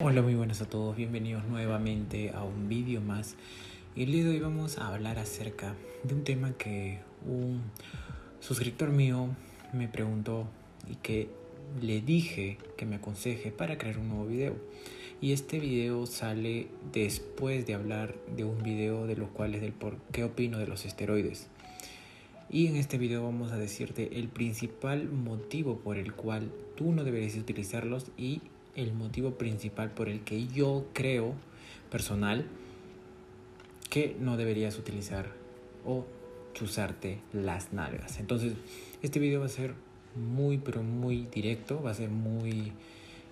Hola, muy buenas a todos, bienvenidos nuevamente a un vídeo más. El día de hoy vamos a hablar acerca de un tema que un suscriptor mío me preguntó y que le dije que me aconseje para crear un nuevo video. Y este video sale después de hablar de un video de los cuales del por qué opino de los esteroides. Y en este video vamos a decirte el principal motivo por el cual tú no deberías utilizarlos y el motivo principal por el que yo creo personal que no deberías utilizar o chuzarte las nalgas. Entonces, este video va a ser muy, pero muy directo, va a ser muy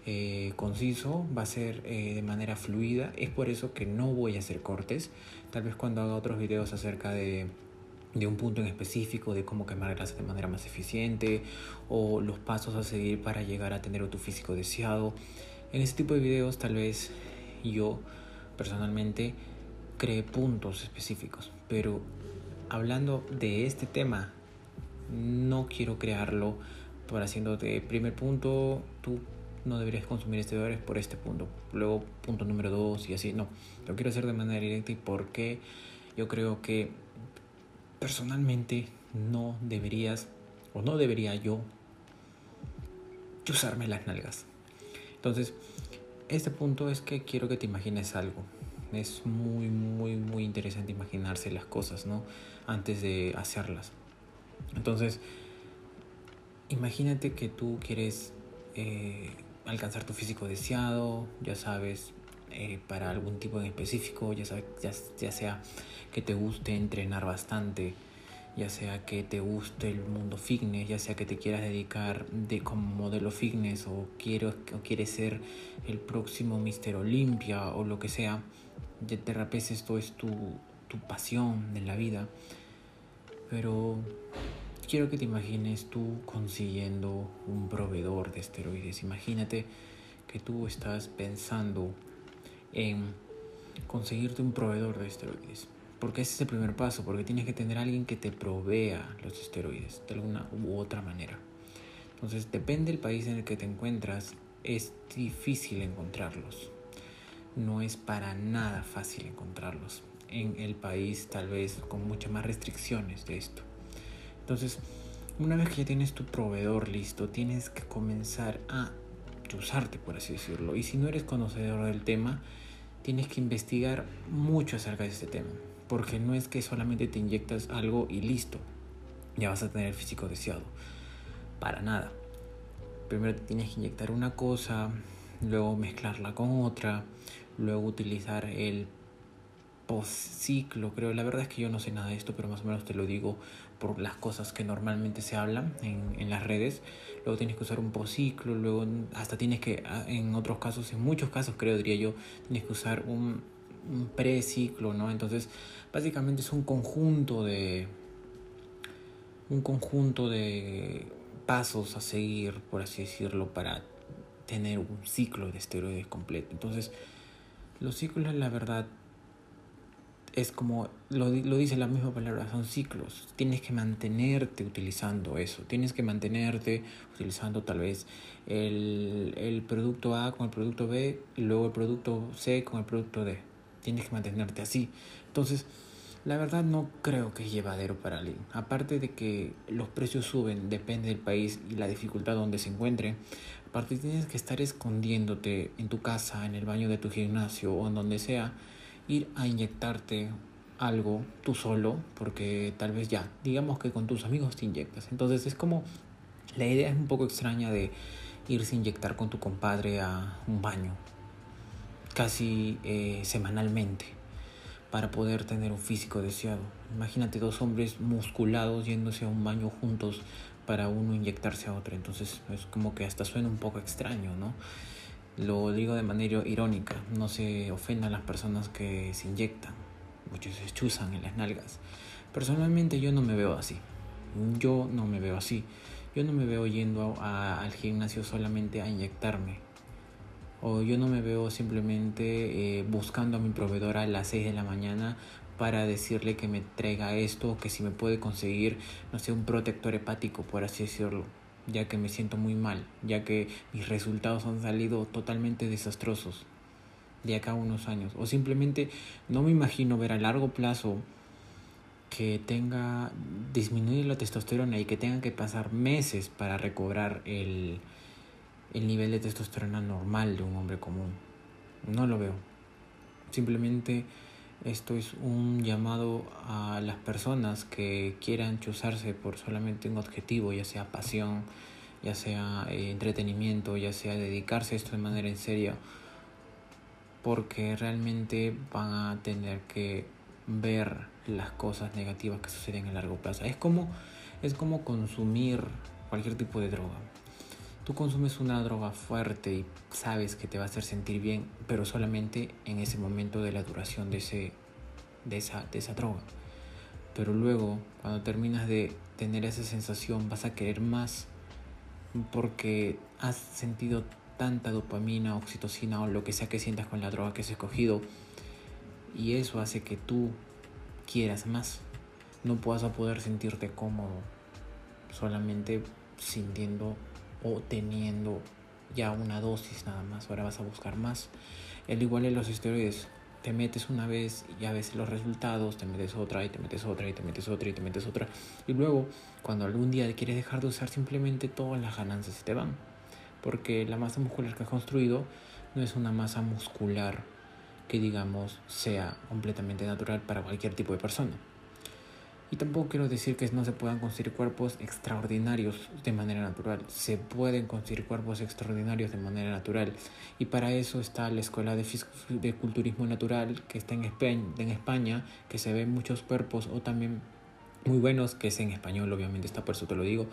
eh, conciso, va a ser eh, de manera fluida. Es por eso que no voy a hacer cortes. Tal vez cuando haga otros videos acerca de de un punto en específico de cómo quemar grasa de manera más eficiente o los pasos a seguir para llegar a tener tu físico deseado. En este tipo de videos tal vez yo personalmente cree puntos específicos, pero hablando de este tema no quiero crearlo por haciéndote primer punto, tú no deberías consumir esteroides por este punto, luego punto número dos y así, no, lo quiero hacer de manera directa y porque yo creo que personalmente no deberías o no debería yo usarme las nalgas. Entonces, este punto es que quiero que te imagines algo. Es muy, muy, muy interesante imaginarse las cosas, ¿no? Antes de hacerlas. Entonces, imagínate que tú quieres eh, alcanzar tu físico deseado, ya sabes, eh, para algún tipo en específico, ya, ya, sea que te guste entrenar bastante, ya sea que te guste el mundo fitness, ya sea que te quieras dedicar de como modelo fitness o, quiero, o quieres ser el próximo Mister Olympia o lo que sea, de repente esto es tu, tu pasión en la vida, pero quiero que te imagines tú consiguiendo un proveedor de esteroides. Imagínate que tú estás pensando en conseguirte un proveedor de esteroides. Porque ese es el primer paso, porque tienes que tener alguien que te provea los esteroides de alguna u otra manera. Entonces, depende del país en el que te encuentras, es difícil encontrarlos. No es para nada fácil encontrarlos. En el país tal vez con muchas más restricciones de esto. Entonces, una vez que ya tienes tu proveedor listo, tienes que comenzar a usarte, por así decirlo. Y si no eres conocedor del tema, tienes que investigar mucho acerca de este tema. Porque no es que solamente te inyectas algo y listo, ya vas a tener el físico deseado. Para nada. Primero te tienes que inyectar una cosa, luego mezclarla con otra, luego utilizar el post-ciclo, creo. La verdad es que yo no sé nada de esto, pero más o menos te lo digo por las cosas que normalmente se hablan en, en las redes. Luego tienes que usar un post-ciclo, luego hasta tienes que, ah, en otros casos, en muchos casos creo, diría yo, tienes que usar un, un pre-ciclo, ¿no? Entonces, básicamente es un conjunto de... un conjunto de pasos a seguir, por así decirlo, para tener un ciclo de esteroides completo. Entonces, los ciclos, la verdad, es como lo, lo, dice la misma palabra, son ciclos. Tienes que mantenerte utilizando eso. Tienes que mantenerte utilizando tal vez el, el producto A con el producto B y luego el producto C con el producto D. Tienes que mantenerte así. Entonces, la verdad no creo que es llevadero para alguien. Aparte de que los precios suben, depende del país y la dificultad donde se encuentre. Aparte tienes que estar escondiéndote en tu casa, en el baño de tu gimnasio o en donde sea ir a inyectarte algo tú solo, porque tal vez ya, digamos que con tus amigos te inyectas. Entonces es como, la idea es un poco extraña de irse a inyectar con tu compadre a un baño, casi eh, semanalmente, para poder tener un físico deseado. Imagínate dos hombres musculados yéndose a un baño juntos para uno inyectarse a otro. Entonces es como que hasta suena un poco extraño, ¿no? Lo digo de manera irónica, no se ofendan las personas que se inyectan, muchos se chuzan en las nalgas. Personalmente yo no me veo así, yo no me veo así, yo no me veo yendo al gimnasio solamente a inyectarme, o yo no me veo simplemente eh, buscando a mi proveedora a las 6 de la mañana para decirle que me traiga esto, que si me puede conseguir, no sé, un protector hepático, por así decirlo ya que me siento muy mal, ya que mis resultados han salido totalmente desastrosos. de acá a unos años. O simplemente no me imagino ver a largo plazo que tenga disminuir la testosterona y que tenga que pasar meses para recobrar el, el nivel de testosterona normal de un hombre común. No lo veo. Simplemente esto es un llamado a las personas que quieran chuzarse por solamente un objetivo, ya sea pasión, ya sea eh, entretenimiento, ya sea dedicarse a esto de manera en serio, porque realmente van a tener que ver las cosas negativas que suceden a largo plazo. Es como, es como consumir cualquier tipo de droga. Tú consumes una droga fuerte y sabes que te va a hacer sentir bien, pero solamente en ese momento de la duración de, ese, de, esa, de esa droga. Pero luego, cuando terminas de tener esa sensación, vas a querer más porque has sentido tanta dopamina, oxitocina o lo que sea que sientas con la droga que has escogido. Y eso hace que tú quieras más. No puedas poder sentirte cómodo solamente sintiendo o teniendo ya una dosis nada más. Ahora vas a buscar más. El igual en los esteroides. Te metes una vez y ya ves los resultados, te metes otra y te metes otra y te metes otra y te metes otra. Y luego, cuando algún día quieres dejar de usar, simplemente todas las ganancias se te van. Porque la masa muscular que has construido no es una masa muscular que digamos sea completamente natural para cualquier tipo de persona. Y tampoco quiero decir que no se puedan construir cuerpos extraordinarios de manera natural. Se pueden construir cuerpos extraordinarios de manera natural. Y para eso está la Escuela de, de Culturismo Natural que está en España, en España, que se ven muchos cuerpos o también muy buenos, que es en español, obviamente está, por eso te lo digo.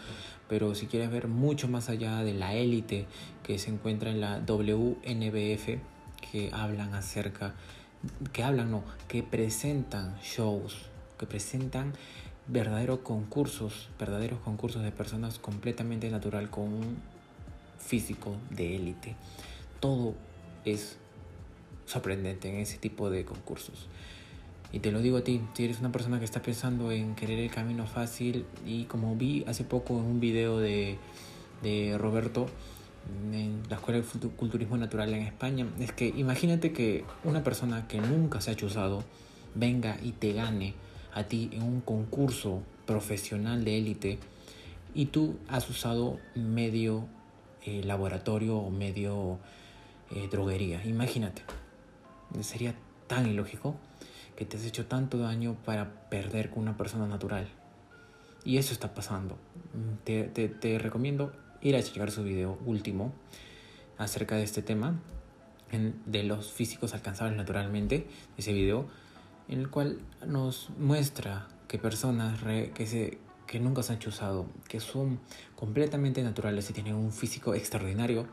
Pero si quieres ver mucho más allá de la élite que se encuentra en la WNBF, que hablan acerca, que hablan, no, que presentan shows, que presentan verdaderos concursos, verdaderos concursos de personas completamente natural con un físico de élite. Todo es sorprendente en ese tipo de concursos. Y te lo digo a ti, si eres una persona que está pensando en querer el camino fácil y como vi hace poco en un video de, de Roberto, en la Escuela de Culturismo Natural en España es que imagínate que una persona que nunca se ha chuzado venga y te gane a ti en un concurso profesional de élite y tú has usado medio eh, laboratorio o medio eh, droguería. Imagínate, sería tan ilógico que te has hecho tanto daño para perder con una persona natural. Y eso está pasando. Te, te, recomiendo ir a checar su video último acerca de este tema, de los físicos alcanzables naturalmente, ese video, en el cual nos muestra que personas que, se, que nunca se han chuzado, que son completamente naturales y tienen un físico extraordinario,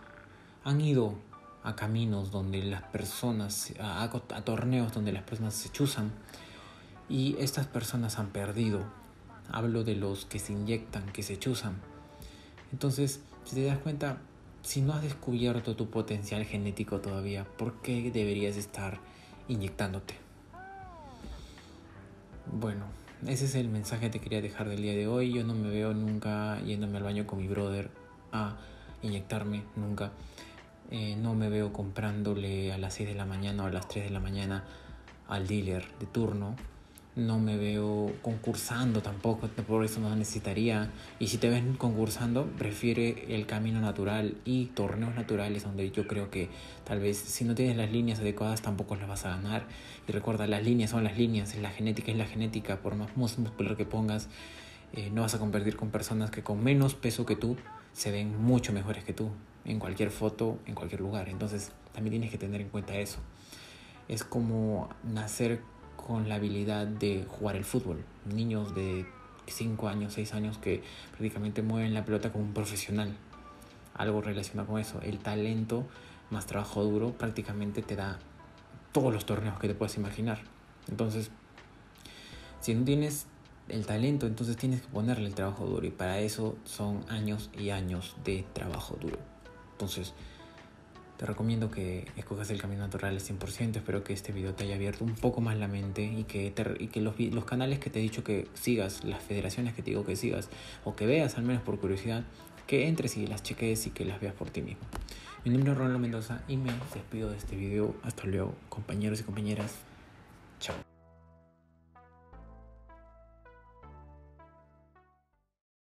han ido a caminos donde las personas, a, a torneos donde las personas se chuzan y estas personas han perdido. Hablo de los que se inyectan, que se chuzan entonces, si te das cuenta, si no has descubierto tu potencial genético todavía, ¿por qué deberías estar inyectándote? Bueno, ese es el mensaje que te quería dejar del día de hoy. Yo no me veo nunca yéndome al baño con mi brother a inyectarme, nunca. Eh, no me veo comprándole a las 6 de la mañana o a las 3 de la mañana al dealer de turno no me veo concursando tampoco, por eso no necesitaría. Y si te ven concursando, prefiere el camino natural y torneos naturales donde yo creo que tal vez si no tienes las líneas adecuadas tampoco las vas a ganar. Y recuerda, las líneas son las líneas, la genética es la genética, por más muscular que pongas, eh, no vas a competir con personas que con menos peso que tú se ven mucho mejores que tú en cualquier foto, en cualquier lugar. Entonces también tienes que tener en cuenta eso. Es como nacer con la habilidad de jugar el fútbol. Niños de 5 años, 6 años que prácticamente mueven la pelota como un profesional. Algo relacionado con eso. El talento más trabajo duro prácticamente te da todos los torneos que te puedas imaginar. Entonces, si no tienes el talento, entonces tienes que ponerle el trabajo duro. Y para eso son años y años de trabajo duro. Entonces, te recomiendo que escojas el camino natural al 100%. Espero que este video te haya abierto un poco más la mente y que, los, canales que te he dicho que sigas, las federaciones que te digo que sigas, o que veas al menos por curiosidad, que entres y las cheques y que las veas por ti mismo. Mi nombre es Ronaldo Mendoza y me despido de este video. Hasta luego, compañeros y compañeras. Chao.